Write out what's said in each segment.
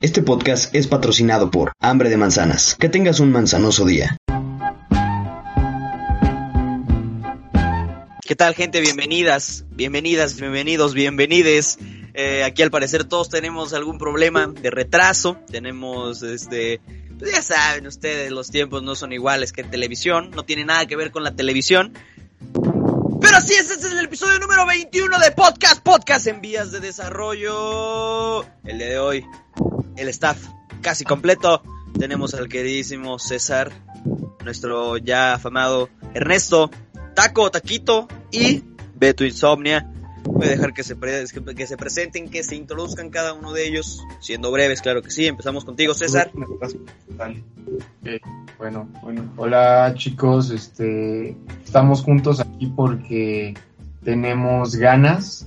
Este podcast es patrocinado por Hambre de Manzanas. Que tengas un manzanoso día. ¿Qué tal, gente? Bienvenidas, bienvenidas, bienvenidos, bienvenides. Eh, aquí al parecer todos tenemos algún problema de retraso. Tenemos, este, pues ya saben ustedes, los tiempos no son iguales que en televisión. No tiene nada que ver con la televisión. Pero así es, este es el episodio número 21 de Podcast, Podcast en vías de desarrollo. El día de hoy, el staff casi completo. Tenemos al queridísimo César, nuestro ya afamado Ernesto, Taco, Taquito y Beto Insomnia. Voy a dejar que se, que se presenten, que se introduzcan cada uno de ellos, siendo breves, claro que sí. Empezamos contigo, César. Ok, Bueno, bueno. Hola chicos, este, estamos juntos aquí porque tenemos ganas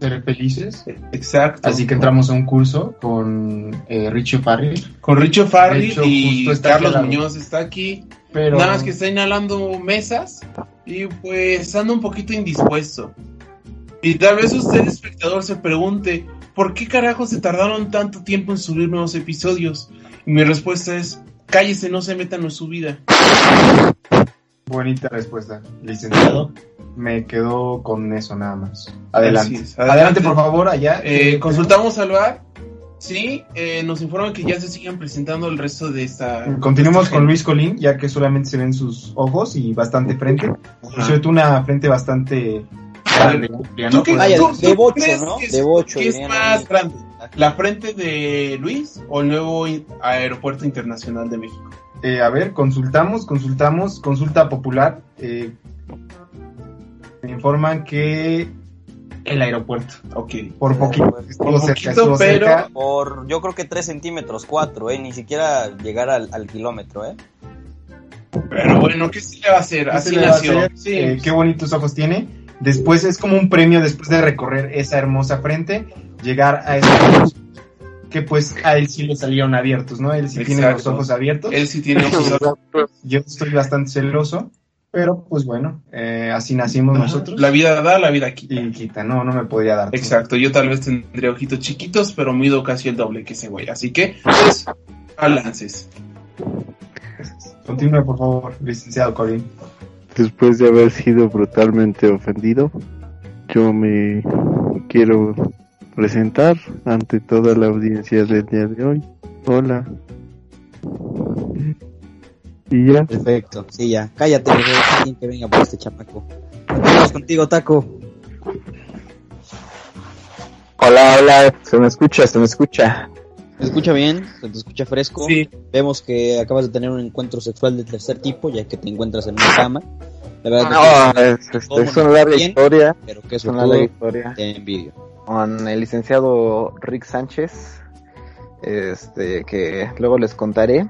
ser felices. Exacto. Así que entramos a un curso con eh, Richie Farrell, Con Richo De hecho, y Carlos. Muñoz está aquí. pero Nada más que está inhalando mesas y pues anda un poquito indispuesto. Y tal vez usted, espectador, se pregunte, ¿por qué carajo se tardaron tanto tiempo en subir nuevos episodios? Y mi respuesta es, cállese, no se metan en su vida. Bonita respuesta, licenciado. Me quedo con eso nada más. Adelante. Es, adelante. adelante. por favor, allá. Eh, consultamos al bar. Sí, eh, nos informan que ya se siguen presentando el resto de esta... Continuemos esta con gente. Luis Colín, ya que solamente se ven sus ojos y bastante frente. Ajá. cierto, una frente bastante grande, amplia, ¿Tú ¿no? qué- Vaya, tú- de tú bocho, crees ¿no? que De bocho, ¿Qué es más grande? ¿La frente de Luis o el nuevo Aeropuerto Internacional de México? Eh, a ver, consultamos, consultamos, consulta popular. eh, me informan que el aeropuerto, Ok. por poquito, estuvo Por cerca, poquito, pero- cerca. Por, yo creo que 3 centímetros, 4, ¿eh? Ni siquiera llegar al, al kilómetro, ¿eh? Pero bueno, ¿qué se le va a hacer? ¿Qué Así nació. hacer? Sí. Eh, qué bonitos ojos tiene. Después es como un premio después de recorrer esa hermosa frente, llegar a ojos que pues a él sí le salieron abiertos, ¿no? Él sí tiene los ojos abiertos. Él sí tiene ojos. Yo estoy bastante celoso, pero pues bueno, eh, así nacimos nosotros. La vida da, la vida quita. Y quita, no, no me podría dar. todo. Exacto, yo tal vez tendría ojitos chiquitos, pero mido casi el doble que ese güey. Así que, pues, balances. Continúe, por favor, licenciado Colin. Después de haber sido brutalmente ofendido, yo me quiero presentar ante toda la audiencia del día de hoy. Hola. Y ya, Perfecto, sí, ya. Cállate, alguien que venga por este chamaco. Vamos contigo, Taco. Hola, hola, se me escucha, se me escucha. ¿Se escucha bien? ¿Se te escucha fresco? Sí, Vemos que acabas de tener un encuentro sexual de tercer tipo, ya que te encuentras en una cama. La verdad No, es es, este, es una larga bien. historia, que, pero que es una larga historia. te envidio. Con el licenciado Rick Sánchez, este, que luego les contaré.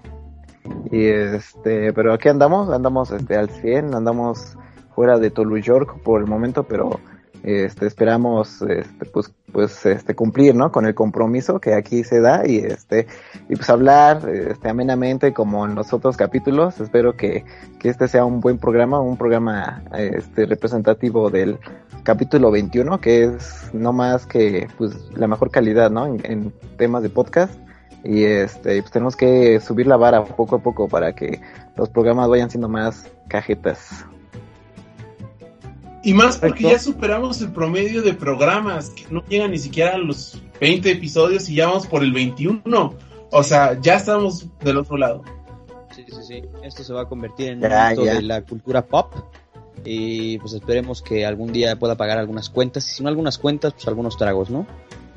Y este, pero aquí andamos, andamos este, al 100, andamos fuera de Tolu York por el momento, pero este, esperamos este, pues, pues este, cumplir ¿no? con el compromiso que aquí se da y este y pues hablar este, amenamente como en los otros capítulos. Espero que, que este sea un buen programa, un programa este, representativo del capítulo 21, que es no más que pues la mejor calidad ¿no? en, en temas de podcast. Y este, pues tenemos que subir la vara poco a poco para que los programas vayan siendo más cajetas. y más porque Perfecto. ya superamos el promedio de programas, que no llegan ni siquiera a los 20 episodios y ya vamos por el 21. O sea, ya estamos del otro lado. Sí, sí, sí. Esto se va a convertir en Ya, un ya. de la cultura pop. Y pues esperemos que algún día pueda pagar algunas cuentas. Y si no algunas cuentas, pues algunos tragos, ¿no?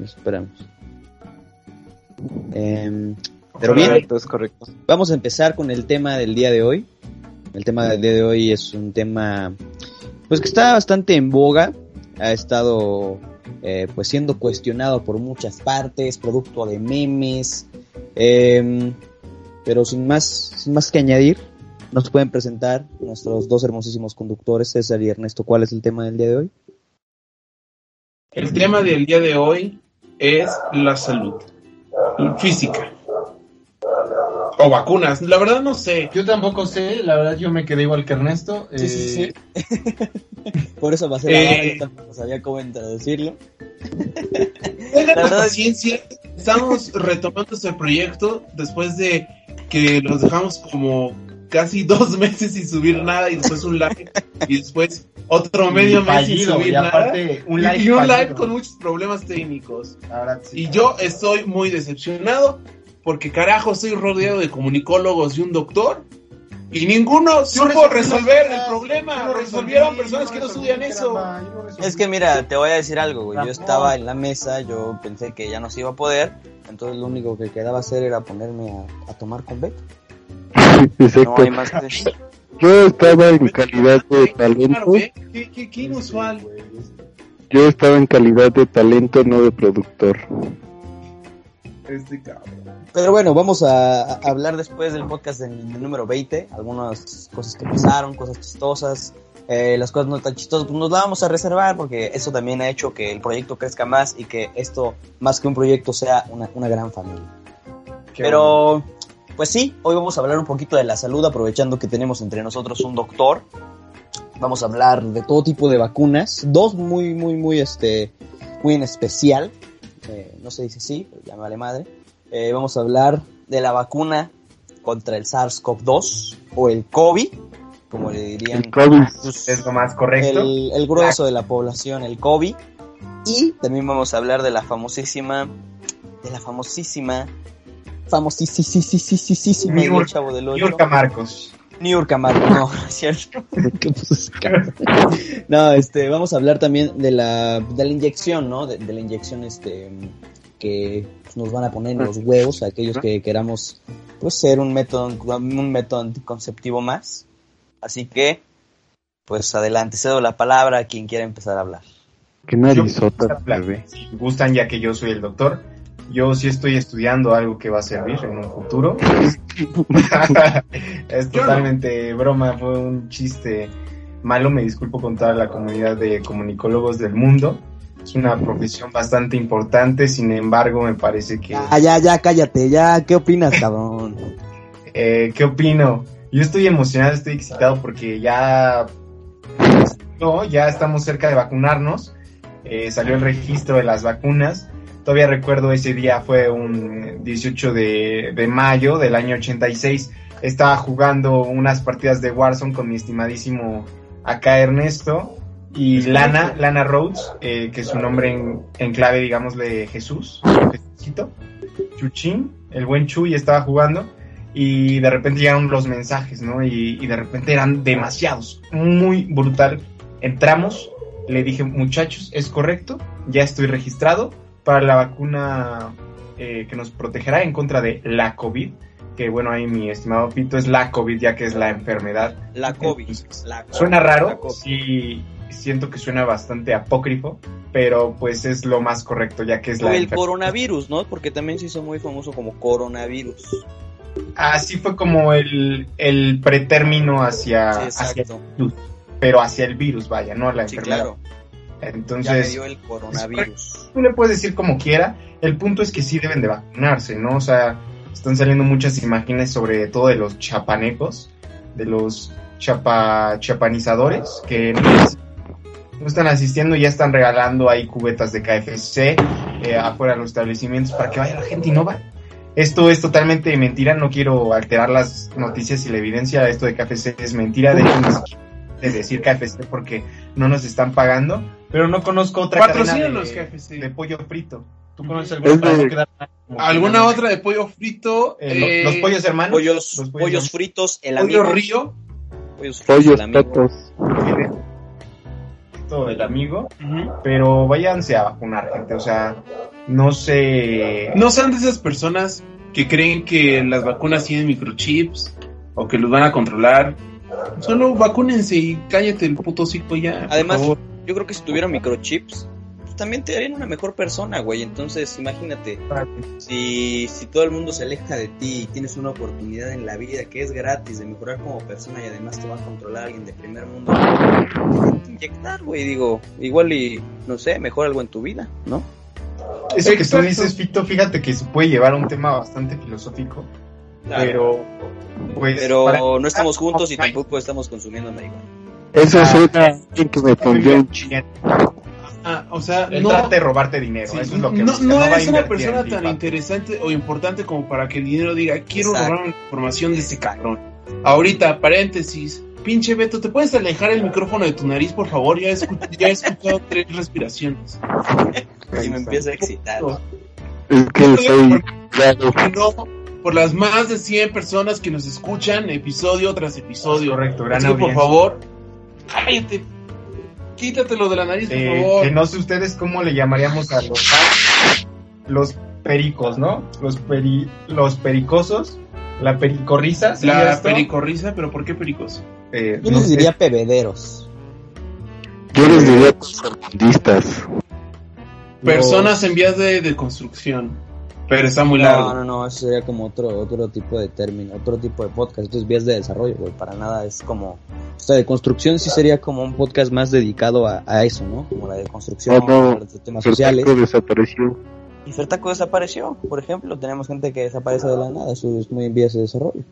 Esperemos. Em, pero bien, Correcto, es correcto. vamos a empezar con el tema del día de hoy. El tema del día de hoy es un tema pues que está bastante en boga. Ha estado eh, pues siendo cuestionado por muchas partes, producto de memes. eh, pero sin más, sin más que añadir, nos pueden presentar nuestros dos hermosísimos conductores, César y Ernesto. ¿Cuál es el tema del día de hoy? El tema del día de hoy es la salud física. O vacunas, la verdad no sé. Yo tampoco sé, la verdad yo me quedé igual que Ernesto. Sí, sí, eh, Por eso pasé la Eh. yo tampoco sabía cómo introducirlo. La verdad- paciencia. Estamos retomando este proyecto después de que los dejamos como casi dos meses sin subir nada y después un live y después otro medio mes sin subir y nada. aparte, un live y un fallido. live con muchos problemas técnicos. sí. Y yo estoy muy decepcionado porque carajo estoy rodeado de comunicólogos y un doctor y ninguno supo resolver el problema. Lo no resolvieron personas que no estudian eso. Es que mira, te voy a decir algo, güey. Yo estaba en la mesa, yo pensé que ya no se iba a poder, entonces lo único que quedaba hacer era ponerme a, a tomar con Beto. No Exacto. hay más que... Yo estaba en calidad de talento. Qué, qué- qué inusual. Yo estaba en calidad de talento, no de productor. Este cabrón. Pero bueno, vamos a, a hablar después del podcast del, del número 20, algunas cosas que pasaron, cosas chistosas, eh, las cosas no tan chistosas, pues nos la vamos a reservar porque eso también ha hecho que el proyecto crezca más y que esto, más que un proyecto, sea una, una gran familia. Qué Pero, pues sí, hoy vamos a hablar un poquito de la salud, aprovechando que tenemos entre nosotros un doctor. Vamos a hablar de todo tipo de vacunas, dos muy, muy, muy, este, muy en especial. Eh, no se dice así, pero ya me vale madre. Eh, vamos a hablar de la vacuna contra el SARS-CoV-2 o el COVID, como le dirían El COVID. Es lo más correcto. el, el grueso de la población, el COVID. Y también vamos a hablar de la famosísima, de la famosísima, famosísima, y el Niurka- chavo del ocho. Niurka Marcos. Niurka Marco, no, no cierto. No, este, vamos a hablar también de la, de la inyección, ¿no? De, de la inyección, este, que nos van a poner en los huevos a aquellos que queramos, pues, ser un método, un método anticonceptivo más. Así que, pues, adelante, cedo la palabra a quien quiera empezar a hablar. Narizota, bebé. Si gustan, ya que yo soy el doctor, yo sí estoy estudiando algo que va a servir en un futuro. es totalmente broma, fue un chiste malo, me disculpo con toda la comunidad de comunicólogos del mundo. Es una profesión bastante importante, sin embargo, me parece que... Ya, ya, ya, cállate, ya, ¿qué opinas, cabrón? Eh, ¿Qué opino? Yo estoy emocionado, estoy excitado porque ya, no, ya estamos cerca de vacunarnos. Eh, salió el registro de las vacunas. Todavía recuerdo ese día, fue un 18 de, de mayo del año 86. Estaba jugando unas partidas de Warzone con mi estimadísimo acá Ernesto y Lana, Lana Rhodes, eh, que es su nombre en, en clave, digámosle Jesús, Jesucito, Chuchín, el buen Chuy estaba jugando y de repente llegaron los mensajes, ¿no? Y, y de repente eran demasiados, muy brutal. Entramos, le dije, muchachos, es correcto, ya estoy registrado para la vacuna eh, que nos protegerá en contra de la COVID, que bueno, ahí mi estimado Pito es la COVID, ya que es la enfermedad. La COVID. Entonces, la COVID, Suena la raro, sí, siento que suena bastante apócrifo, pero pues es lo más correcto, ya que es la O el enfermedad. coronavirus, ¿no? Porque también se hizo muy famoso como coronavirus. Así fue como el, el pretérmino hacia, Sí, hacia exacto. pero hacia el virus, vaya, no la Sí, enfermedad. claro. Ya me Entonces, dio el coronavirus. tú le puedes decir como quiera, el punto es que sí deben de vacunarse, ¿no? O sea, están saliendo muchas imágenes sobre todo de los chapanecos, de los chapa, chapanizadores, que no, están asistiendo y ya están regalando ahí cubetas de KFC eh, afuera de los establecimientos para que vaya la gente y no va. Esto es totalmente mentira, no quiero alterar las noticias y la evidencia, esto de KFC es mentira, de hecho de decir KFC porque no nos están pagando, pero no conozco otra cadena Patrocínanos, de, KFC. de pollo frito. ¿Tú conoces Es alguna de- ¿Alguna otra de pollo frito? Eh, lo- Eh, los pollos hermanos. Pollos, los pollos, fritos, el pollo amigo. río. Pollos fritos, Pollos el amigo. pero váyanse a vacunar, gente. O sea, no sé. No sean de esas personas que creen que las vacunas tienen microchips o que los van a controlar. Solo vacúnense y cállate el puto hocico ya. por Además, favor. Yo creo que si tuvieran microchips, también te harían una mejor persona, güey. Entonces, imagínate, si, si todo el mundo se aleja de ti y tienes una oportunidad en la vida que es gratis de mejorar como persona y además te va a controlar alguien de primer mundo, déjate inyectar, güey. Digo, igual y, no sé, mejor algo en tu vida, ¿no? Eso que tú dices, Fito, fíjate que se puede llevar a un tema bastante filosófico, Claro. pero pues Pero para- no estamos juntos y tampoco estamos consumiendo marihuana. Eso Ah, suena a alguien que me pondría un chingo. Ah, o sea, Él no, trata de robarte dinero, sí, eso es lo que no, busca, no eres una persona tan papi. interesante o importante como para que el dinero diga, quiero Exacto. robar información de ese cabrón. Ahorita, paréntesis, pinche Beto, ¿te puedes alejar el micrófono de tu nariz, por favor? Ya he, escu- ya he escuchado tres respiraciones. Y me empieza a excitar. Es que soy. No, por las más de 100 personas que nos escuchan episodio tras episodio. Correcto, gran Así que, por favor, cállate. Quítatelo de la nariz, por Eh, favor. que no sé ustedes cómo le llamaríamos a los los pericos, ¿no? Los peri, los pericosos, la pericorrisa, ¿sería La esto? pericorrisa, pero ¿por qué pericos? Eh, Yo no les sé. diría pebederos. Yo les diría tercermundistas. Personas en vías de, de construcción. Pero está muy No, largo. no, no, eso sería como otro, otro tipo de término, otro tipo de podcast. Esto es vías de desarrollo, güey. Para nada es como. O sea, de construcción sí sería como un podcast más dedicado a, a eso, ¿no? Como la de construcción, Ah, no. hablar de temas sociales. Fertaco desapareció. Y Fertaco desapareció, por ejemplo. Tenemos gente que desaparece de la nada. Eso es muy en vías de desarrollo.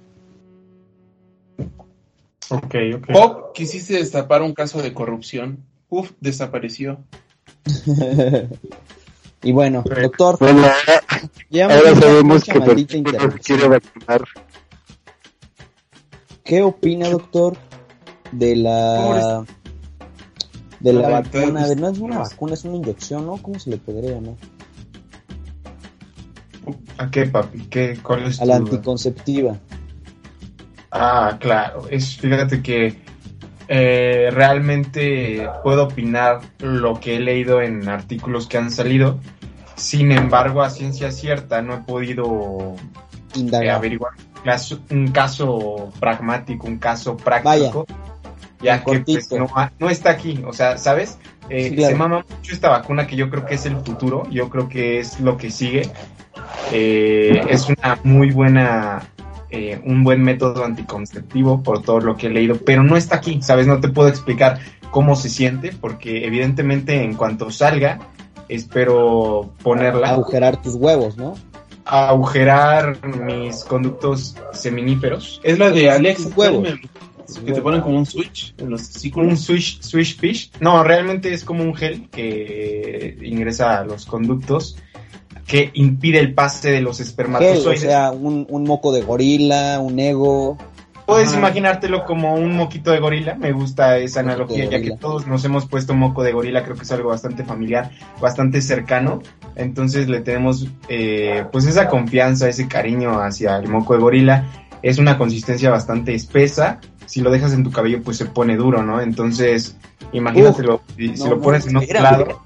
Ok, ok. Pop, quisiste destapar un caso de corrupción. Uf, desapareció. y bueno, doctor, Bueno, ahora, llevamos ahora sabemos que quiere vacunar. ¿Qué opina, doctor, de la de la vacuna? No es una vacuna, es una inyección, ¿no? ¿Cómo se le podría llamar? ¿A qué, papi? ¿Qué, ¿Cuál es A la tu- anticonceptiva. Ah, claro. Es, fíjate que eh, realmente puedo opinar lo que he leído en artículos que han salido. Sin embargo, a ciencia cierta no he podido eh, Indagar. averiguar un caso, pragmático, un caso práctico. Ya que pues, no, no está aquí, o sea, ¿sabes? Eh, Sí, claro. Se mama mucho esta vacuna que yo creo que es el futuro, yo creo que es lo que sigue. Eh, es una muy buena, eh, un buen método anticonceptivo por todo lo que he leído, pero no está aquí, ¿sabes? No te puedo explicar cómo se siente, porque evidentemente en cuanto salga, espero ponerla, Agujerar tus huevos, ¿no? agujerar mis conductos seminíferos. Es la de Alexa Huevos. Que te ponen como un switch en los un swish, swish fish. No, realmente es como un gel que ingresa a los conductos que impide el pase de los Gel, o espermatozoides. sea, un, un moco de gorila, un ego. Puedes imaginártelo como un moquito de gorila. Me gusta esa Moquito analogía, ya que todos nos hemos puesto moco de gorila. Creo que es algo bastante familiar, bastante cercano. Entonces le tenemos eh, pues esa confianza, ese cariño hacia el moco de gorila. Es una consistencia bastante espesa. Si lo dejas en tu cabello, pues se pone duro, ¿no? Entonces, imagínatelo. si si no, lo no, pones en otro lado,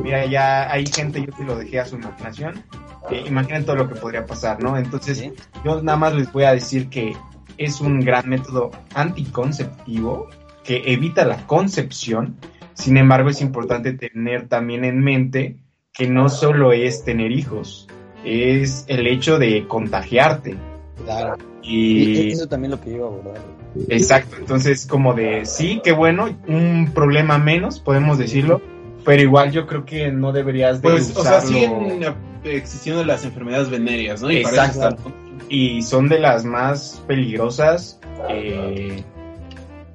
mira, ya hay gente, yo te lo dejé a su imaginación. Eh, imaginen todo lo que podría pasar, ¿no? Entonces, ¿sí? yo nada más les voy a decir que es un gran método anticonceptivo que evita la concepción. Sin embargo, es importante tener también en mente que no solo es tener hijos, es el hecho de contagiarte. Claro. Y eso también lo que iba a abordar. exacto, entonces como de sí, qué bueno, un problema menos, podemos decirlo, pero igual yo creo que no deberías de Pues, o sea, usarlo. siguen eh, existiendo las enfermedades venéreas, ¿no? Y Exacto. y son de las más peligrosas. eh,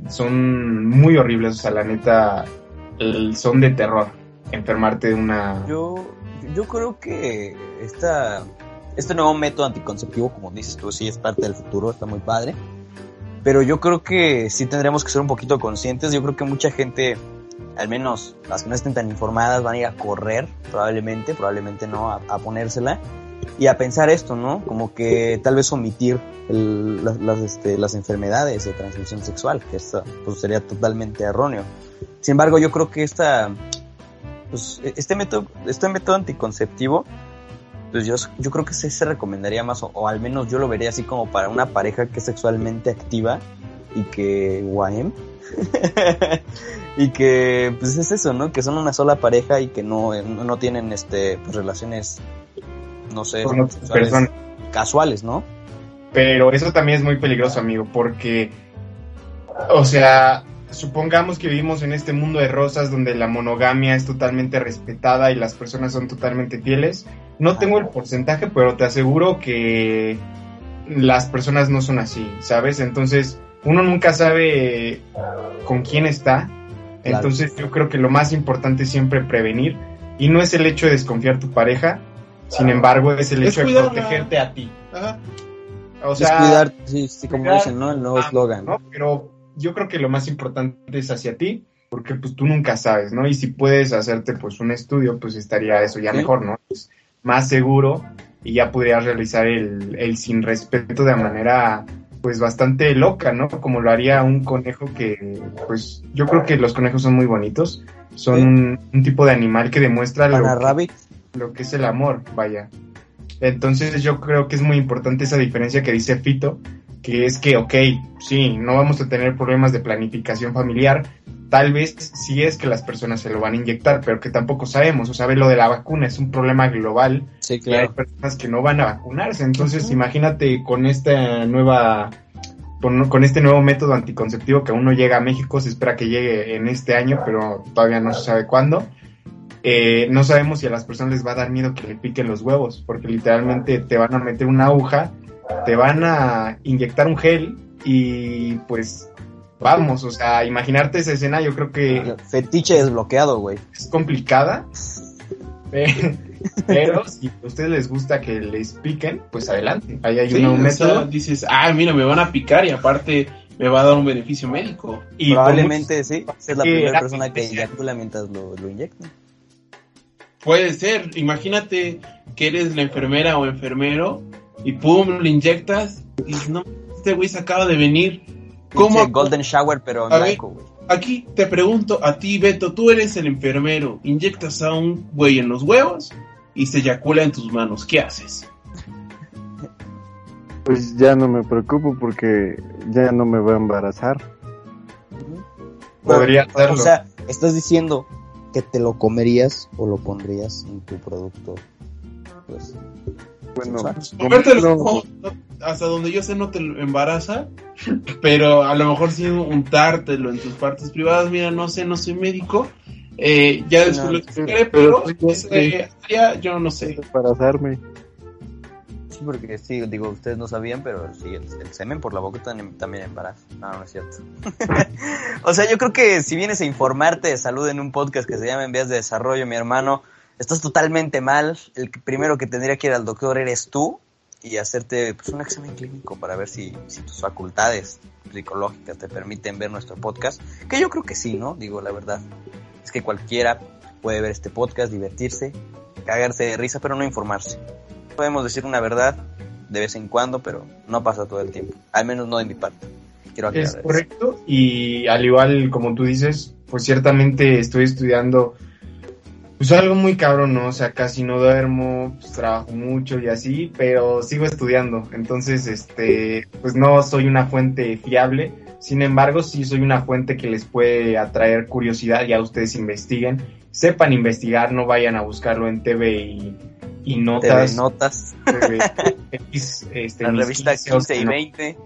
son muy horribles, o sea, la neta, el- son de terror enfermarte de una... Yo, yo creo que esta, este nuevo método anticonceptivo, como dices tú, sí es parte del futuro, está muy padre. Pero yo creo que sí tendremos que ser un poquito conscientes. Yo creo que mucha gente, al menos las que no estén tan informadas, van a ir a correr, probablemente, probablemente no, a, ponérsela. Y a pensar esto, ¿no? Como que tal vez omitir las, este, las enfermedades de transmisión sexual, que esto pues, sería totalmente erróneo. Sin embargo, yo creo que esta, pues, este método, este método anticonceptivo, pues yo, yo creo que sí se recomendaría más, o, al menos yo lo vería así como para una pareja que es sexualmente activa, y que Guaem. y que pues es eso, ¿no? Que son una sola pareja y que no, no tienen este pues, relaciones no sé, sexuales personas. casuales, ¿no? Pero eso también es muy peligroso, amigo, porque, o sea, supongamos que vivimos en este mundo de rosas donde la monogamia es totalmente respetada y las personas son totalmente fieles. No tengo el porcentaje, pero te aseguro que las personas no son así, ¿sabes? Entonces, uno nunca sabe con quién está. Claro. Entonces, yo creo que lo más importante es siempre prevenir. Y no es el hecho de desconfiar tu pareja, sin embargo, es el Es hecho de protegerte a ti. Ajá. O Es sea, cuidar, sí, sí, como cuidar- dicen, ¿no? El nuevo Ah, eslogan. ¿no? Pero yo creo que lo más importante es hacia ti, porque pues tú nunca sabes, ¿no? Y si puedes hacerte pues un estudio, pues estaría eso ya Sí. mejor, ¿no? Pues, más seguro y ya podrías realizar el, el sin respeto de manera pues bastante loca, ¿no? Como lo haría un conejo que pues yo creo que los conejos son muy bonitos, son Sí. un, un tipo de animal que demuestra que- lo que es el amor, vaya. Entonces yo creo que es muy importante esa diferencia que dice Fito, que es que, ok, sí, no vamos a tener problemas de planificación familiar, tal vez sí es que las personas se lo van a inyectar, pero que tampoco sabemos, o sea, ve lo de la vacuna, es un problema global, sí, y hay claro. personas que no van a vacunarse, entonces imagínate con esta nueva... Con, con este nuevo método anticonceptivo que aún no llega a México, se espera que llegue en este año, pero todavía no se sabe cuándo. Eh, no sabemos si a las personas les va a dar miedo que le piquen los huevos, porque literalmente te van a meter una aguja, te van a inyectar un gel y pues vamos, o sea, imaginarte esa escena yo creo que Fetiche desbloqueado, güey. es complicada, pe- pero si a ustedes les gusta que les piquen, pues adelante, ahí hay Sí, un o sea, método. dices, ah, mira, me van a picar y aparte me va a dar un beneficio médico. Y Probablemente sí, es la primera era- persona que eyacula mientras lo, lo inyecta. Puede ser, imagínate que eres la enfermera o enfermero y pum, le inyectas y no, este güey se acaba de venir. ¿Cómo? Pinche Golden Shower, pero en güey. Aquí te pregunto a ti, Beto, tú eres el enfermero, inyectas a un güey en los huevos y se eyacula en tus manos, ¿qué haces? Pues ya no me preocupo porque ya no me va a embarazar. Podría hacerlo. O sea, estás diciendo que te lo comerías o lo pondrías en tu producto. Pues, Bueno, no, hasta donde yo sé no te embaraza, pero a lo mejor sí untártelo en tus partes privadas, mira, no sé, no soy médico, eh, ya después No, lo explicaré, pero ese área yo no sé. embarazarme. Sí, porque sí, digo, ustedes no sabían, pero sí, el, el semen por la boca también, también embaraza. No, no es cierto. o sea, yo creo que si vienes a informarte de salud en un podcast que se llama En Vías de Desarrollo, mi hermano, estás totalmente mal. El primero que tendría que ir al doctor eres tú y hacerte pues, un examen clínico para ver si, si tus facultades psicológicas te permiten ver nuestro podcast. Que yo creo que sí, ¿no? Digo, la verdad. Es que cualquiera puede ver este podcast, divertirse, cagarse de risa, pero no informarse podemos decir una verdad de vez en cuando, pero no pasa todo el tiempo. Al menos no de mi parte. Quiero aclarar Es eso. correcto y al igual como tú dices, pues ciertamente estoy estudiando pues algo muy cabrón, ¿no? O sea, casi no duermo, pues, trabajo mucho y así, pero sigo estudiando. Entonces, este, pues no soy una fuente fiable. Sin embargo, sí soy una fuente que les puede atraer curiosidad, ya ustedes investiguen, sepan investigar, no vayan a buscarlo en TV y, y TV notas. Notas, TV, este, la revista 15 o 15 y no. 20.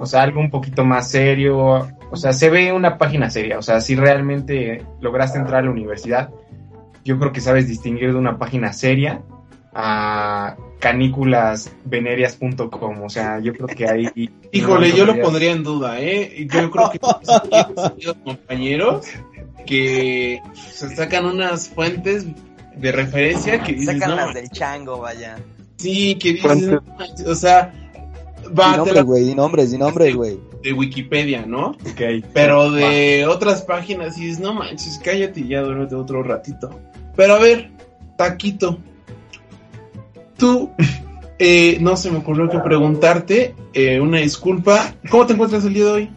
O sea, algo un poquito más serio. O sea, se ve una página seria. O sea, si realmente lograste entrar a la universidad, yo creo que sabes distinguir de una página seria a canículasvenerias.com. O sea, yo creo que ahí. Híjole, no yo lo pondría en duda, ¿eh? Yo creo que los compañeros que se sacan unas fuentes de referencia que dices, Sacan no, las del chango, vaya. sí, que dices, manches, o sea, va Di la- güey, di nombres, di nombres, güey. de Wikipedia, ¿no? Ok. Pero de otras páginas y dices, no manches, cállate y ya duérmete otro ratito. Pero a ver, Taquito, tú, eh, no se me ocurrió que preguntarte, eh, una disculpa, ¿cómo te encuentras el día de hoy?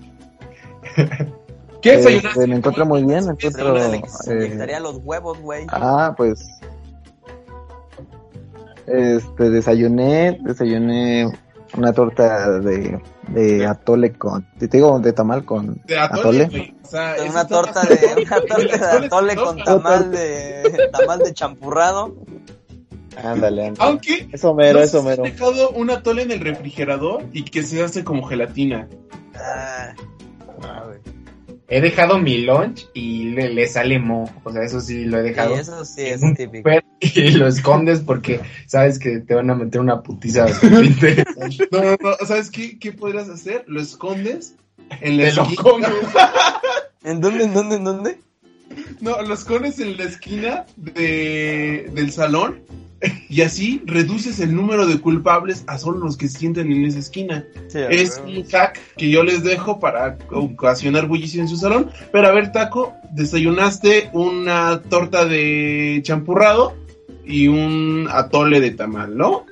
¿Qué desayunaste? Este, me encuentro muy bien, me Pero encuentro... eh, los huevos, güey. Ah, pues. Este, desayuné, desayuné una torta de, de atole con, te digo, de tamal con De atole, atole. güey. O sea, Una torta de, una torta de atole con tamal de, tamal de champurrado. Ándale, ándale. Aunque Eso mero, no eso has mero. dejado un atole en el refrigerador y que se hace como gelatina. Ah, He dejado mi lunch y le, le sale mo. O sea, eso sí lo he sí, dejado. eso sí es típico. Y lo escondes porque sabes que te van a meter una putiza bastante. No, no, no. ¿Sabes qué, qué podrías hacer? Lo escondes en la Te lo esquina. comes. ¿En dónde, en dónde, en dónde? No, lo escondes en la esquina de, del salón y así reduces el número de culpables a solo los que se sienten en esa esquina. Sí, Es un hack que yo les dejo para ocasionar bullicio en su salón. Pero a ver, Taco, desayunaste una torta de champurrado y un atole de tamal, ¿no?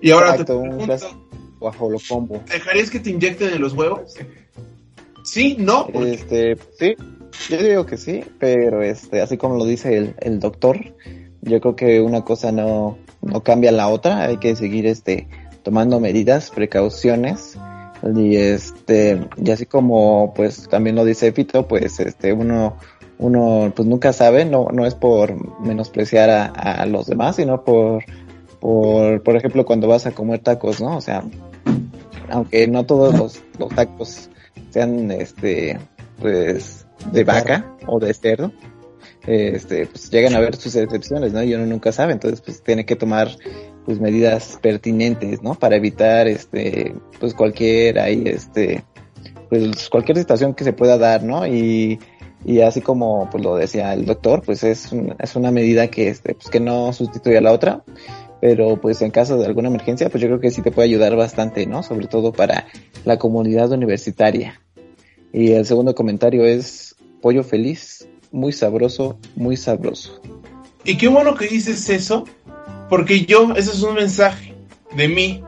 Y ahora Exacto, te un pregunto. Bajo lo combo. ¿dejarías que te inyecten en los huevos? Sí, no, Este, sí, yo digo que sí, pero este, así como lo dice el, el doctor, yo creo que una cosa no, no cambia la otra, hay que seguir este, tomando medidas, precauciones, y este, y así como pues también lo dice Fito, pues este, uno, uno pues nunca sabe, no, no es por menospreciar a, a los demás, sino por, por, por ejemplo, cuando vas a comer tacos, ¿no? O sea, aunque no todos los, los tacos sean este pues de vaca o de cerdo este pues llegan a haber sus excepciones no y uno nunca sabe entonces pues tiene que tomar pues medidas pertinentes no para evitar este pues cualquier ahí este pues cualquier situación que se pueda dar no y y así como pues lo decía el doctor pues es un- es una medida que este pues que no sustituye a la otra pero pues en caso de alguna emergencia pues yo creo que sí te puede ayudar bastante no sobre todo para la comunidad universitaria. Y el segundo comentario es pollo feliz muy sabroso muy sabroso Y qué bueno que dices eso, porque yo, ese es un mensaje de mí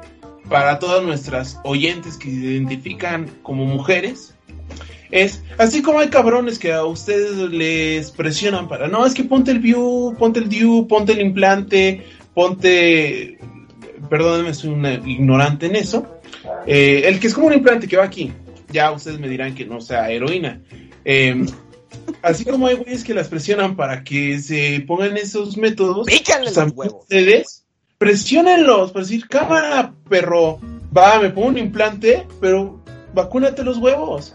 para todas nuestras oyentes que se identifican como mujeres. Es, así como hay cabrones que a ustedes les presionan para, no, es que ponte el view, ponte el DIU, ponte el implante, ponte, perdónenme, soy un ignorante en eso, Eh, el que es como un implante que va aquí, ya ustedes me dirán que no sea heroína. Eh, así como hay güeyes que las presionan para que se pongan esos métodos, Pícale pues, los huevos. ustedes presiónenlos para decir, cámara, perro, va, me pongo un implante, pero vacúnate los huevos.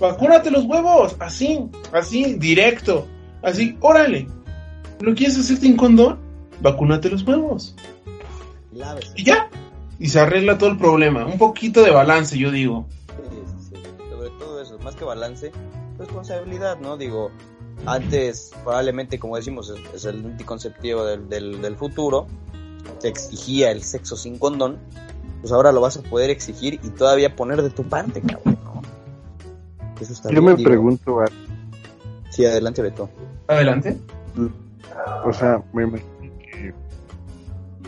Vacúnate los huevos, así, así, directo, así, órale. ¿Lo quieres hacerte sin condón? Vacúnate los huevos. Lávese. Y ya. Y se arregla todo el problema. Un poquito de balance, yo digo. Sí, sí. Sobre todo eso, más que balance, responsabilidad, ¿no? Digo, antes probablemente, como decimos, es, es el anticonceptivo del, del, del futuro, se exigía el sexo sin condón, pues ahora lo vas a poder exigir y todavía poner de tu parte, cabrón, ¿no? Eso está Yo bien, me digo. pregunto, ah, Sí, adelante, Beto. Adelante. o sea, me imagino que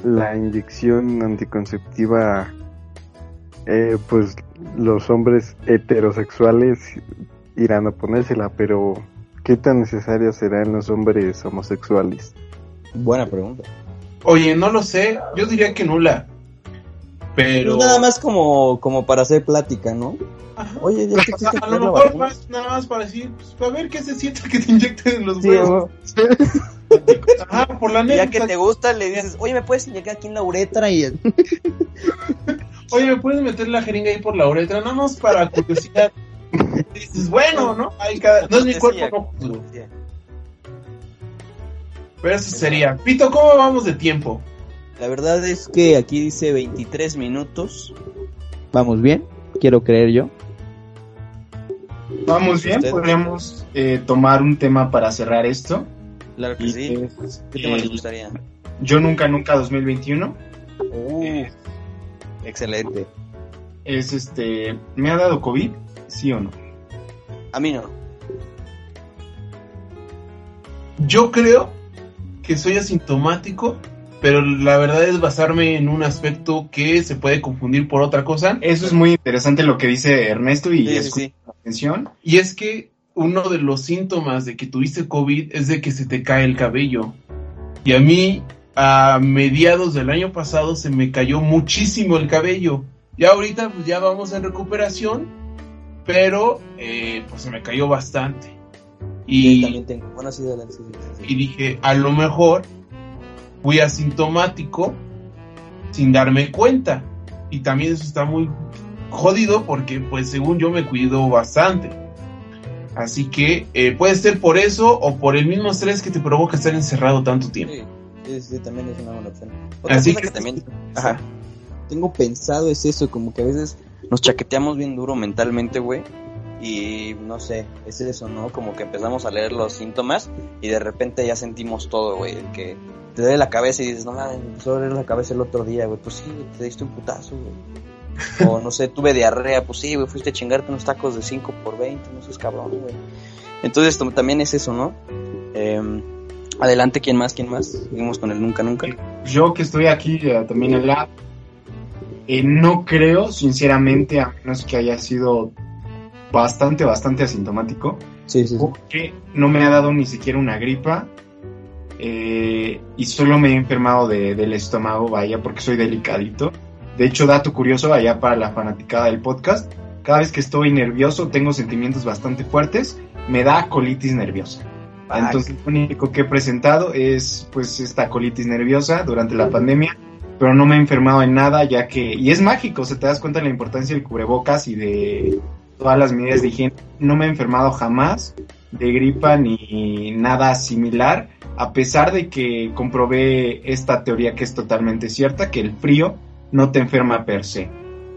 la inyección anticonceptiva, eh, pues los hombres heterosexuales irán a ponérsela, pero ¿qué tan necesaria será en los hombres homosexuales? Buena pregunta. Oye, no lo sé. Yo diría que nula. Pero. Pues nada más como, como para hacer plática, ¿no? Ajá. Oye, ya te quisiste a lo mejor más, nada más para decir, pues, a ver qué se siente que te inyecten en los Sí, huevos. Ajá, por la Ya neta. que te gusta, le dices, oye, ¿me puedes inyectar aquí en la uretra? Y Oye, ¿me puedes meter la jeringa ahí por la uretra? Nada más para curiosidad. Dices, bueno, ¿no? Hay cada... No es mi cuerpo, no. Pero eso sería. Pito, ¿cómo vamos de tiempo? La verdad es que aquí dice 23 minutos. Vamos bien, quiero creer yo. Vamos bien, ¿Usted? podríamos eh, tomar un tema para cerrar esto. Claro que Y sí. es, ¿Qué tema eh, les gustaría? Yo nunca, nunca 2021. Uh, excelente. Es este, ¿me ha dado COVID? ¿Sí o no? A mí no. Yo creo que soy asintomático, pero la verdad es basarme en un aspecto que se puede confundir por otra cosa. Eso es muy interesante lo que dice Ernesto y Sí, con atención. Y es que uno de los síntomas de que tuviste COVID es de que se te cae el cabello. Y a mí, a mediados del año pasado se me cayó muchísimo el cabello. Ya ahorita pues ya vamos en recuperación, pero eh, pues se me cayó bastante. Y, también tengo. Bueno, sí, adelante, sí, sí, sí. y dije, a lo mejor fui asintomático sin darme cuenta. Y también eso está muy jodido porque pues según yo me cuido bastante. Así que eh, puede ser por eso o por el mismo estrés que te provoca estar encerrado tanto tiempo. Sí, sí, sí, también es una buena opción. Otra Así cosa que- que también ajá, tengo pensado es eso, como que a veces nos chaqueteamos bien duro mentalmente, güey. Y no sé, es eso, ¿no? Como que empezamos a leer los síntomas y de repente ya sentimos todo, güey. Que te duele la cabeza y dices, no mames, a doler la cabeza el otro día, güey. Pues sí, te diste un putazo, güey. O no sé, tuve diarrea, pues sí, güey, fuiste a chingarte unos tacos de 5 por 20, no seas cabrón, güey. Entonces también es eso, ¿no? Em, adelante, ¿quién más? ¿Quién más? Seguimos con el nunca, nunca. Yo que estoy aquí eh, también en la... eh, no creo, sinceramente, a menos que haya sido bastante, bastante asintomático, Sí, sí, sí. porque no me ha dado ni siquiera una gripa eh, y solo me he enfermado de- del estómago, vaya, porque soy delicadito. De hecho, dato curioso, allá para la fanaticada del podcast, cada vez que estoy nervioso, tengo sentimientos bastante fuertes, me da colitis nerviosa. Ah, Entonces, lo único que he presentado es pues esta colitis nerviosa durante la pandemia, pero no me he enfermado en nada, ya que, y es mágico, se te das cuenta de la importancia del cubrebocas y de todas las medidas de higiene. No me he enfermado jamás de gripa ni nada similar, a pesar de que comprobé esta teoría que es totalmente cierta, que el frío no te enferma per se.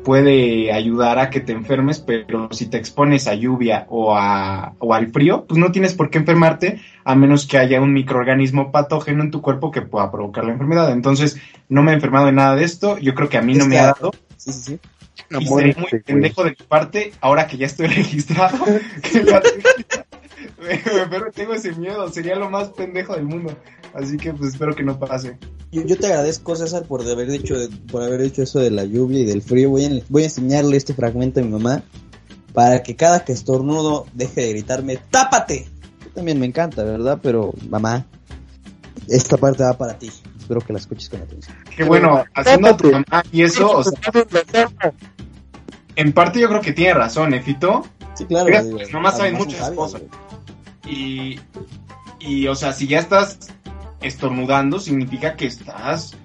Puede ayudar a que te enfermes, pero si te expones a lluvia o, a, o al frío, pues no tienes por qué enfermarte a menos que haya un microorganismo patógeno en tu cuerpo que pueda provocar la enfermedad. Entonces, no me he enfermado de nada de esto. Yo creo que a mí no me ha dado. Sí, sí, sí. Y sería muy pendejo de mi parte, ahora que ya estoy registrado, que la me- pero tengo ese miedo, sería lo más pendejo del mundo. Así que pues espero que no pase. Yo, yo te agradezco, César, por haber dicho, por haber dicho eso de la lluvia y del frío. Voy a, voy a enseñarle este fragmento a mi mamá para que cada que estornudo deje de gritarme ¡Tápate! También me encanta, ¿verdad? Pero, mamá, esta parte va para ti. Espero que la escuches con atención. Que bueno, haciendo a tu mamá y eso, o sea, en parte yo creo que tiene razón, ¿eh, Fito? Sí, claro. Fíjate, digo, las mamás saben muchas cosas. Y, y, o sea, si ya estás estornudando, significa que estás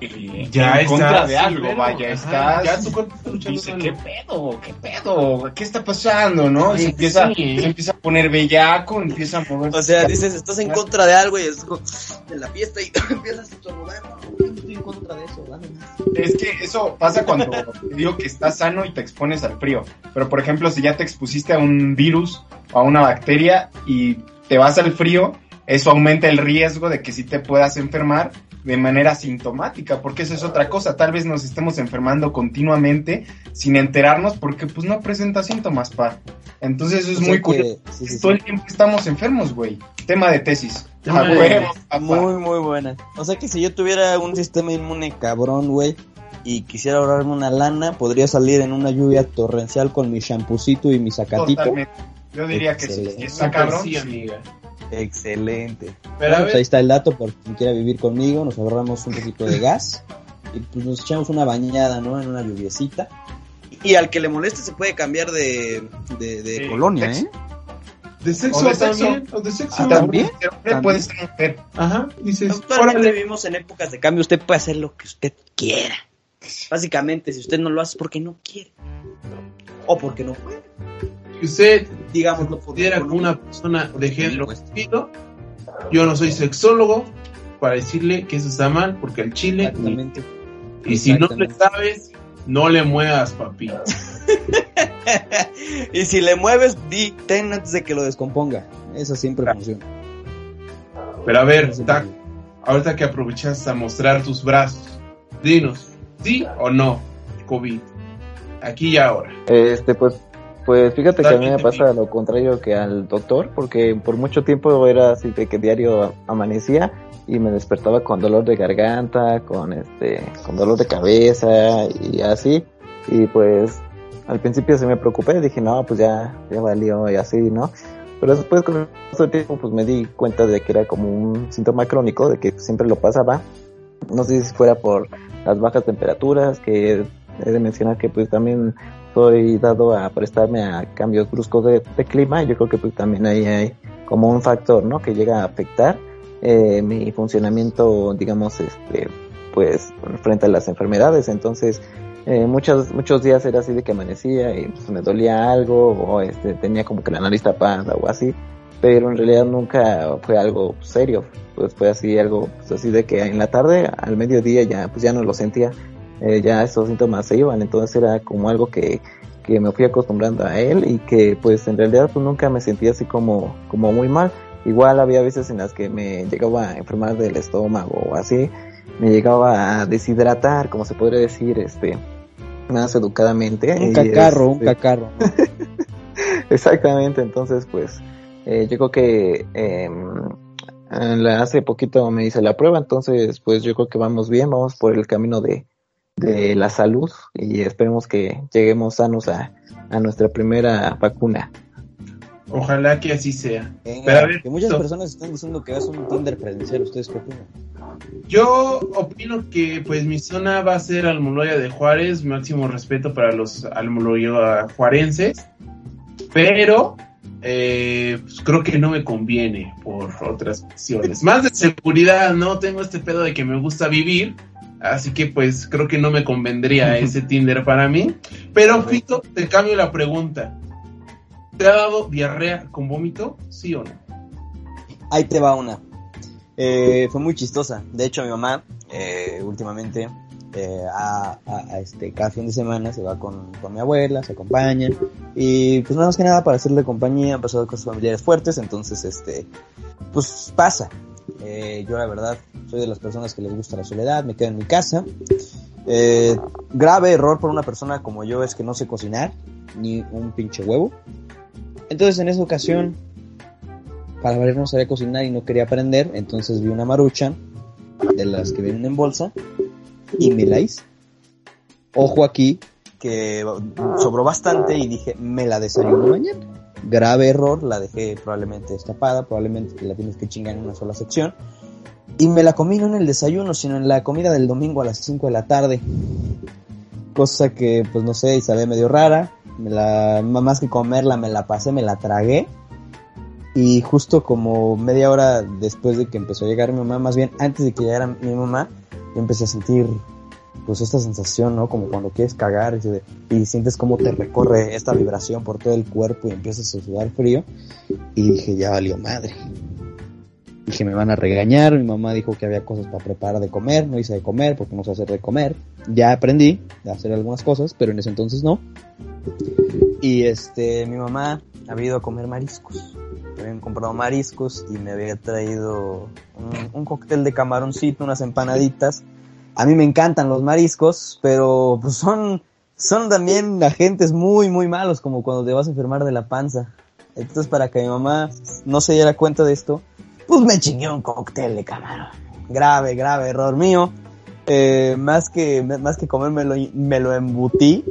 eh, Ya en contra estás, de algo, vaya, ajá, estás... ya tu cuerpo está luchando dice. ¿qué pedo? ¿Qué pedo? ¿Qué está pasando, no? Y se Sí, empieza, sí. se empieza a poner bellaco, empieza a mover... O sea, dices, estás en contra de algo y es como de la fiesta y empiezas a yo no estoy en contra de eso, dale más. Es que eso pasa cuando digo que estás sano y te expones al frío. Pero por ejemplo, si ya te expusiste a un virus o a una bacteria y te vas al frío, eso aumenta el riesgo de que sí te puedas enfermar de manera sintomática, porque eso es otra cosa. Tal vez nos estemos enfermando continuamente sin enterarnos porque pues no presenta síntomas, pa. Entonces eso es O sea muy que- curioso. sí, sí, sí. Todo el tiempo estamos enfermos, güey. Tema de tesis. Tema de-. Muy, muy buena. O sea que si yo tuviera un sistema inmune cabrón, güey, y quisiera ahorrarme una lana, podría salir en una lluvia torrencial con mi champucito y mi sacatito. Totalmente. Yo diría que sí. Está cabrón. sí, amiga. Excelente. Pero Bueno, pues ahí está el dato por quien quiera vivir conmigo, nos ahorramos un poquito de gas y pues nos echamos una bañada, ¿no? En una lluviecita. Y al que le moleste se puede cambiar de, de, de Sí, colonia. ¿eh? de sexo, o de sexo. también, o de sexo. Ah, También, ¿También? puede ser mujer. Ajá, dices, Actualmente órale. vivimos en épocas de cambio, usted puede hacer lo que usted quiera. Básicamente, si usted no lo hace es porque no quiere. O porque no puede. Si usted Digamos, considera podría- como una persona de género masculino, yo no soy sexólogo para decirle que eso está mal, porque el chile, Exactamente. y si no le sabes, no le muevas, papi. y si le mueves, di ten antes de que lo descomponga. Eso siempre funciona. Pero a ver, Tac, ahorita que aprovechaste a mostrar tus brazos, dinos, ¿sí o no, COVID? Aquí y ahora. Este, pues, pues fíjate que a mí me pasa lo contrario que al doctor, porque por mucho tiempo era así de que diario amanecía y me despertaba con dolor de garganta, con este, con dolor de cabeza y así. Y pues al principio se me preocupé, dije, no, pues ya, ya valió y así, ¿no? Pero después con el tiempo pues me di cuenta de que era como un síntoma crónico, de que siempre lo pasaba. No sé si fuera por las bajas temperaturas, que he de mencionar que pues también soy dado a prestarme a cambios bruscos de, de clima. Yo creo que pues también ahí hay como un factor, ¿no? Que llega a afectar eh, mi funcionamiento, digamos, este, pues frente a las enfermedades. Entonces, eh, muchos muchos días era así de que amanecía y pues, me dolía algo o este tenía como que la nariz tapada o así pero en realidad nunca fue algo serio pues fue así algo pues, así de que en la tarde al mediodía ya pues ya no lo sentía eh, ya esos síntomas se iban entonces era como algo que que me fui acostumbrando a él y que pues en realidad pues nunca me sentía así como como muy mal igual había veces en las que me llegaba a enfermar del estómago o así me llegaba a deshidratar, como se podría decir, este, más educadamente. Un cacarro, un este, cacarro. Exactamente, entonces pues eh, yo creo que eh, hace poquito me hice la prueba, entonces pues yo creo que vamos bien, vamos por el camino de, de la salud y esperemos que lleguemos sanos a, a nuestra primera vacuna. Ojalá que así sea. Venga, Pero a ver, que muchas esto- personas están diciendo que es un Tinder presencial. ¿Ustedes qué opinan? Yo opino que pues mi zona va a ser Almoloya de Juárez, máximo respeto para los Almoloya juarenses, pero eh, pues, creo que no me conviene por otras cuestiones. Más de seguridad, no tengo este pedo de que me gusta vivir, así que pues creo que no me convendría ese Tinder para mí. Pero Fito, te cambio la pregunta. ¿Te ha dado diarrea con vómito? ¿Sí o no? Ahí te va una. Eh, fue muy chistosa. De hecho, mi mamá, eh, últimamente, eh, a, a- a este, cada fin de semana se va con, con mi abuela, se acompaña. Y pues nada más que nada para hacerle compañía, han pasado cosas familiares fuertes, entonces, este, pues pasa. Eh, yo la verdad soy de las personas que les gusta la soledad, me quedo en mi casa. Eh, grave error por una persona como yo es que no sé cocinar, ni un pinche huevo. Entonces en esa ocasión para ver no sabía cocinar y no quería aprender, entonces vi una marucha de las que vienen en bolsa y me la hice. Ojo aquí, que sobró bastante y dije, me la desayuno mañana. Grave error, la dejé probablemente destapada, probablemente la tienes que chingar en una sola sección. Y me la comí no en el desayuno, sino en la comida del domingo a las 5 de la tarde. Cosa que, pues no sé, y sabía medio rara. Me la, más que comerla, me la pasé, me la tragué. Y justo como media hora después de que empezó a llegar mi mamá, más bien antes de que llegara mi mamá, yo empecé a sentir pues esta sensación, ¿no? Como cuando quieres cagar y, sientes como te recorre esta vibración por todo el cuerpo y empiezas a sudar frío. Y dije, ya valió madre. Dije, me van a regañar, mi mamá dijo que había cosas para preparar de comer, no hice de comer porque no sé hacer de comer. Ya aprendí a hacer algunas cosas, pero en ese entonces no. Y este, mi mamá había ido a comer mariscos. Habían comprado mariscos y me había traído un, un cóctel de camaroncito, unas empanaditas. A mí me encantan los mariscos, pero pues son, son también agentes muy, muy malos, como cuando te vas a enfermar de la panza. Entonces, para que mi mamá no se diera cuenta de esto, pues me chingué un cóctel de camarón. Grave, grave error mío. Eh, más que, más que comérmelo, me lo embutí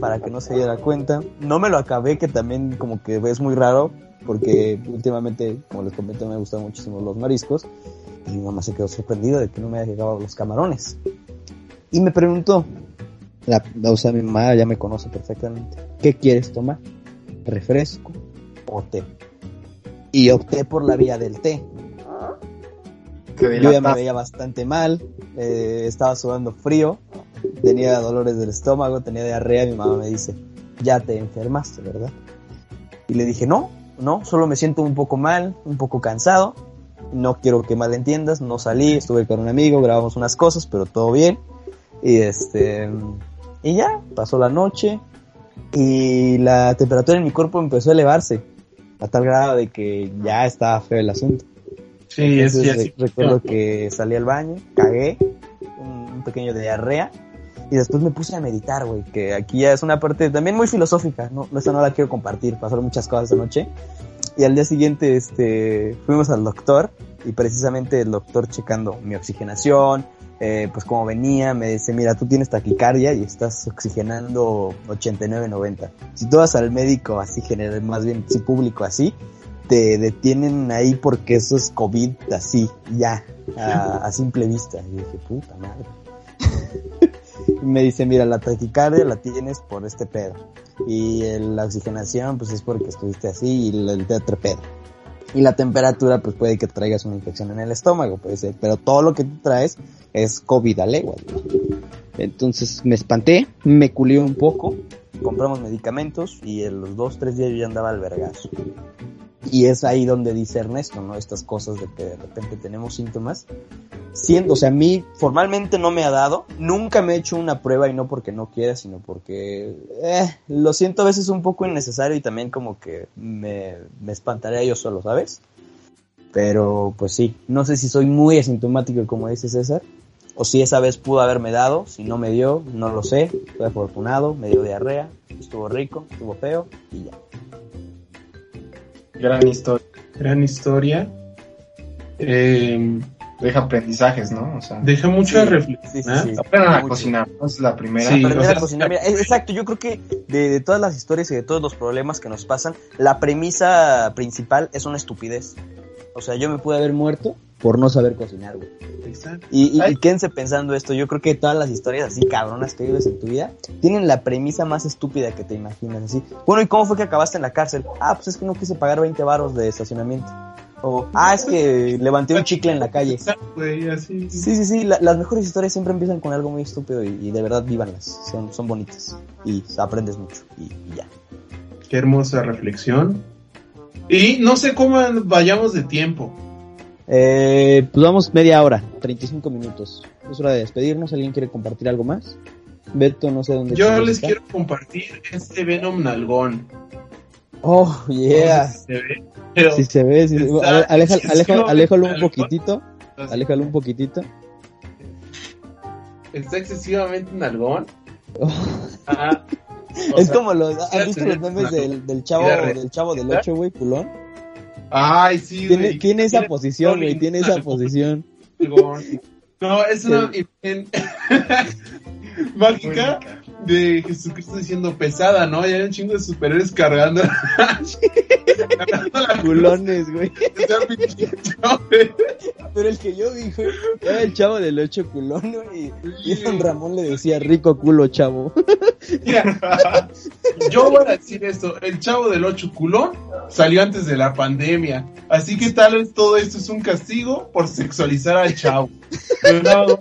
para que no se diera cuenta. No me lo acabé, que también como que es muy raro, porque últimamente, como les comenté, me gustan muchísimo los mariscos. Y mi mamá se quedó sorprendida de que no me haya llegado los camarones. Y me preguntó, la, o sea, mi mamá ya me conoce perfectamente, ¿qué quieres tomar? ¿Refresco o té? Y opté por la vía del té. Yo ya me veía bastante mal, eh, estaba sudando frío, tenía dolores del estómago, tenía diarrea, mi mamá me dice, ya te enfermaste, ¿verdad? Y le dije, no, no, solo me siento un poco mal, un poco cansado, no quiero que malentiendas, no salí, estuve con un amigo, grabamos unas cosas, pero todo bien. Y este, y ya, pasó la noche y la temperatura en mi cuerpo empezó a elevarse a tal grado de que ya estaba feo el asunto. Sí, es- sí, re- recuerdo que salí al baño, cagué, un, un pequeño de diarrea, y después me puse a meditar, güey, que aquí ya es una parte también muy filosófica, no, esa no la quiero compartir, pasaron muchas cosas anoche. Y al día siguiente, este, fuimos al doctor, y precisamente el doctor checando mi oxigenación, eh, pues como venía, me dice, mira, tú tienes taquicardia y estás oxigenando 89-90. Si tú vas al médico así general, más bien, si público así, te detienen ahí porque eso es COVID así, ya, a, a simple vista. Y dije, puta madre. me dice, mira, la taquicardia la tienes por este pedo. Y el- la oxigenación, pues es porque estuviste así, y el, el otro pedo. Y la temperatura, pues puede que traigas una infección en el estómago, puede ser. Pero todo lo que tú traes es COVID a legua. Entonces me espanté, me culió un poco, compramos medicamentos y en los dos, tres días yo ya andaba al vergazo. Y es ahí donde dice Ernesto, ¿no? Estas cosas de que de repente tenemos síntomas. Siendo, o sea, a mí formalmente no me ha dado, nunca me he hecho una prueba y no porque no quiera, sino porque eh, lo siento a veces un poco innecesario y también como que me, me espantaría yo solo, ¿sabes? Pero pues sí, no sé si soy muy asintomático como dice César, o si esa vez pudo haberme dado, si no me dio, no lo sé, fue afortunado, me dio diarrea, estuvo rico, estuvo feo y ya. Gran historia. Gran historia. Eh, Deja aprendizajes, ¿no? O sea, deja mucha Sí, reflexión. sí, sí, a Mucho. cocinar. ¿no? Es la primera. Sí, aprender o sea, a cocinar. Mira, es- exacto, yo creo que de, de todas las historias y de todos los problemas que nos pasan, la premisa principal es una estupidez. O sea, yo me pude haber muerto por no saber cocinar, güey. Exacto. Y, y, quédense pensando esto, yo creo que todas las historias así cabronas que vives en tu vida tienen la premisa más estúpida que te imaginas, así. Bueno, ¿y cómo fue que acabaste en la cárcel? Ah, pues es que no quise pagar 20 varos de estacionamiento. O, ah, es que levanté un chicle en la calle. Exacto, güey, así. Sí, sí, sí, la- las mejores historias siempre empiezan con algo muy estúpido y, y de verdad vívanlas, son, son bonitas y aprendes mucho y, y ya. Qué hermosa reflexión. Y no sé cómo vayamos de tiempo. Eh, pues vamos media hora, 35 minutos. Es hora de despedirnos, ¿alguien quiere compartir algo más? Beto, no sé dónde. Yo les está. quiero compartir este Venom Nalgón. Oh, yeah. No sé si se ve, pero Si se ve, sí se- Está a ver, aleja- aleja- aléjalo un poquitito, aléjalo un poquitito. está excesivamente nalgón. Oh. Ah, es sea, como los, ¿has visto los memes del, del chavo, del chavo del 8, güey, culón? Ay, sí, Tiene, güey. tiene esa Tiene posición, güey, tiene esa posición. No, es una imagen mágica de Jesucristo diciendo pesada, ¿no? Y hay un chingo de superhéroes cargando. cargando la cruz. Culones, güey. Pero el que yo vi, güey, era el chavo del 8 culón, güey. Y don Ramón le decía, rico culo, chavo. Mira, yo voy a decir esto, el chavo del 8 culón salió antes de la pandemia, así que tal vez todo esto es un castigo por sexualizar al chavo. Pero no,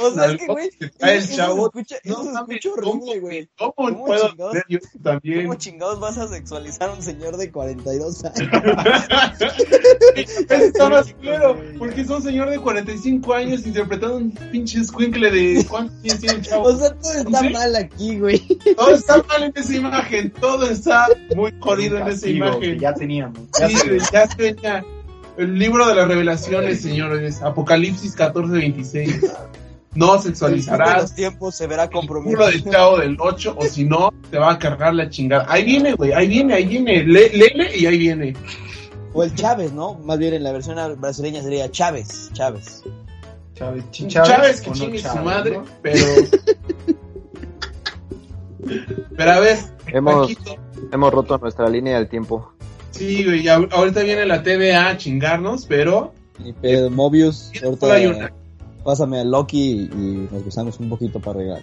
O sea, es que, güey, el chavo, escucha, no eso escucha horrible, güey. ¿Cómo ¿Cómo puedo chingados? yo también? ¿Cómo chingados vas a sexualizar a un señor de 42 años? Eso está más claro, porque es un señor de 45 años interpretando un pinche escuincle de cuántos años tiene chavo. O sea, todo está ¿Sí? mal aquí, güey. Todo está mal en esa imagen, todo está muy jodido en esa imagen. ya teníamos. Ya Sí, se ve. ya se venía. El libro de las revelaciones, señores. Apocalipsis 14:26. No sexualizarás los tiempos se verá comprometido. del chavo del 8 o si no, te va a cargar la chingada. Ahí viene, güey, ahí viene, ahí viene. Le- Lele y ahí viene. O el Chávez, ¿no? Más bien en la versión brasileña sería Chávez, Chávez. Chávez, Ch- Chávez, que o no chingue su Chávez, madre, ¿no? pero. Pero a ver, Hemos, Paquito, hemos roto nuestra línea del tiempo. sí, güey, ahorita viene la TVA a chingarnos, pero. Y pedo, Mobius, Solo hay una. Pásame a Loki y nos besamos un poquito para regalar.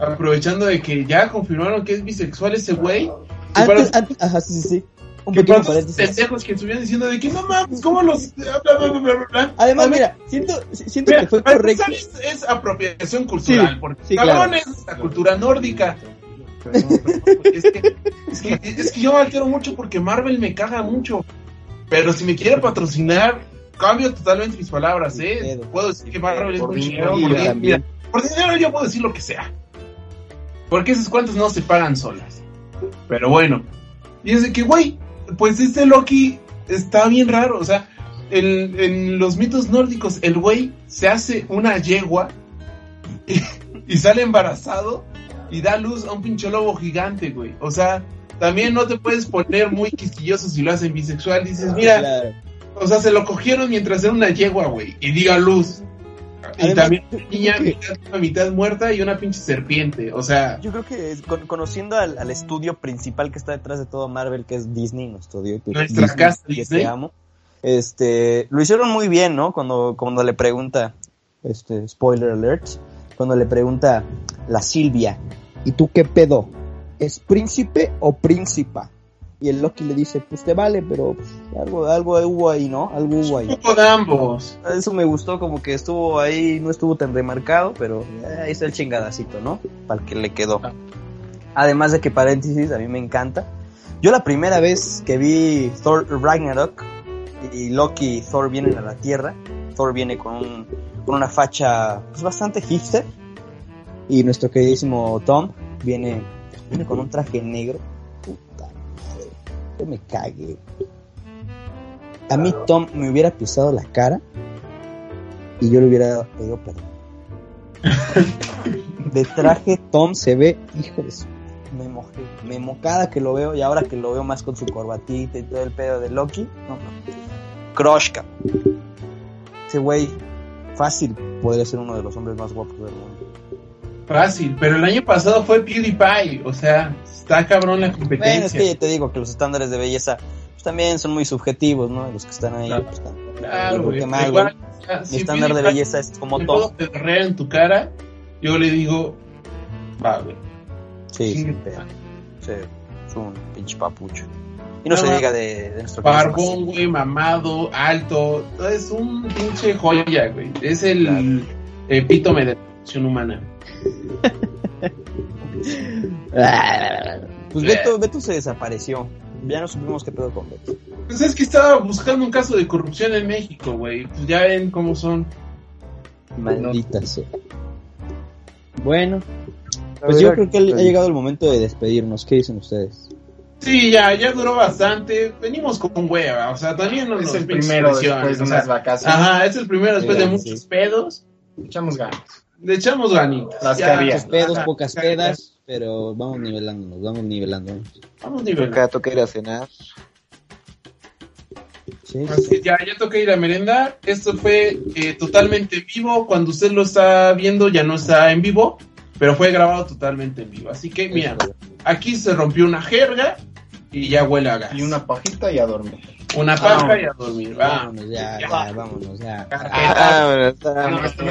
Aprovechando de que ya confirmaron que es bisexual ese güey. Antes, para- antes- ajá, sí, sí, sí. Un que todos los pendejos que estuvieron diciendo de que no mames, ¿cómo los.? Bla, bla, bla. Además, mira, siento, siento mira, que fue correcto. Es, es apropiación cultural, Sí, porque sí, cabrón claro. es la cultura nórdica. Es que, es, que, es que yo me altero mucho porque Marvel me caga mucho. Pero si me quiere patrocinar, cambio totalmente mis palabras, ¿eh? Pedo. Puedo decir que Marvel es Por muy chingón. mira, por dinero yo puedo decir lo que sea. Porque esas cuentas no se pagan solas. Pero bueno. Y es de que, güey, pues este Loki está bien raro. O sea, el- en los mitos nórdicos, el güey se hace una yegua y, y sale embarazado y da luz a un pinche lobo gigante, güey. O sea, también no te puedes poner muy quisquilloso si lo hacen bisexual. Dices, mira. O sea, se lo cogieron mientras era una yegua, güey. Y diga luz. Y también una niña que- mitad, mitad muerta y una pinche serpiente. O sea, Yo creo que con- conociendo al, al estudio principal que está detrás de todo Marvel, que es Disney, nuestro estudio, que- Nuestra casa que Disney. te amo, este, lo hicieron muy bien, ¿no? Cuando, cuando le pregunta, este, spoiler alert, cuando le pregunta la Silvia, ¿y tú qué pedo? ¿Es príncipe o príncipa? Y el Loki le dice, pues te vale, pero pues, algo, algo hubo ahí, ¿no? Algo hubo ahí. poco de ambos. Eso me gustó, como que estuvo ahí, no estuvo tan remarcado, pero eh, ahí está el chingadacito, ¿no? Para el que le quedó. Además de que, paréntesis, a mí me encanta. Yo la primera vez que vi Thor Ragnarok y Loki y Thor vienen a la Tierra, Thor viene con, un- con una facha pues, bastante hipster y nuestro queridísimo Tom viene, viene con un traje negro. Me cagué. A mí Tom me hubiera pisado la cara y yo le hubiera pedido perdón. De traje Tom se ve, hijo de su... Me mojé, me mocada que lo veo y ahora que lo veo más con su corbatita y todo el pedo de Loki, no, no. Cabrón. Ese güey, fácil, podría ser uno de los hombres más guapos del mundo. Fácil, pero el año pasado fue PewDiePie. O sea, está cabrón la Bueno, es competencia. que ya te digo que los estándares de belleza pues, también son muy subjetivos, ¿no? Los que están ahí. Claro. pues, Claro, mal, Igual, sea, Mi si estándar de PewDiePie belleza es como Tom. puedo pedorrear en tu cara, yo le digo, va, güey. Sí, Sí. Sí, es un pinche papucho. Y no, No, se diga de, de nuestro Barbón, güey, mamado, alto. Es un pinche joya, güey. Es el epítome de la evolución humana. Pues Beto, Beto se desapareció. Ya no supimos qué pedo con Beto. Pues es que estaba buscando un caso de corrupción en México, güey. Pues ya ven cómo son. Maldita sea. Bueno, pues yo creo que ha llegado el momento de despedirnos. ¿Qué dicen ustedes? Sí, ya, ya duró bastante. Venimos con hueva, o sea, también no Es nos el primero después de unas vacaciones. Ajá, es el primero después de muchos sí. pedos. Echamos ganas. Le echamos ganitas. Las cabías. Muchos pedos, ajá, pocas pedas, pero vamos nivelándonos, vamos nivelándonos. Vamos nivelando. Toca, toca ir a cenar. Sí, sí. ya, ya toca ir a merendar. Esto fue eh, totalmente en vivo. Cuando usted lo está viendo, ya no está en vivo, pero fue grabado totalmente en vivo. Así que, mira, aquí se rompió una jerga y ya huele a gas. Y una pajita y a dormir. Una paja y a dormir. Vámonos ya, Ya. ya, vámonos ya. Ah, bueno, está- Ah, no, esto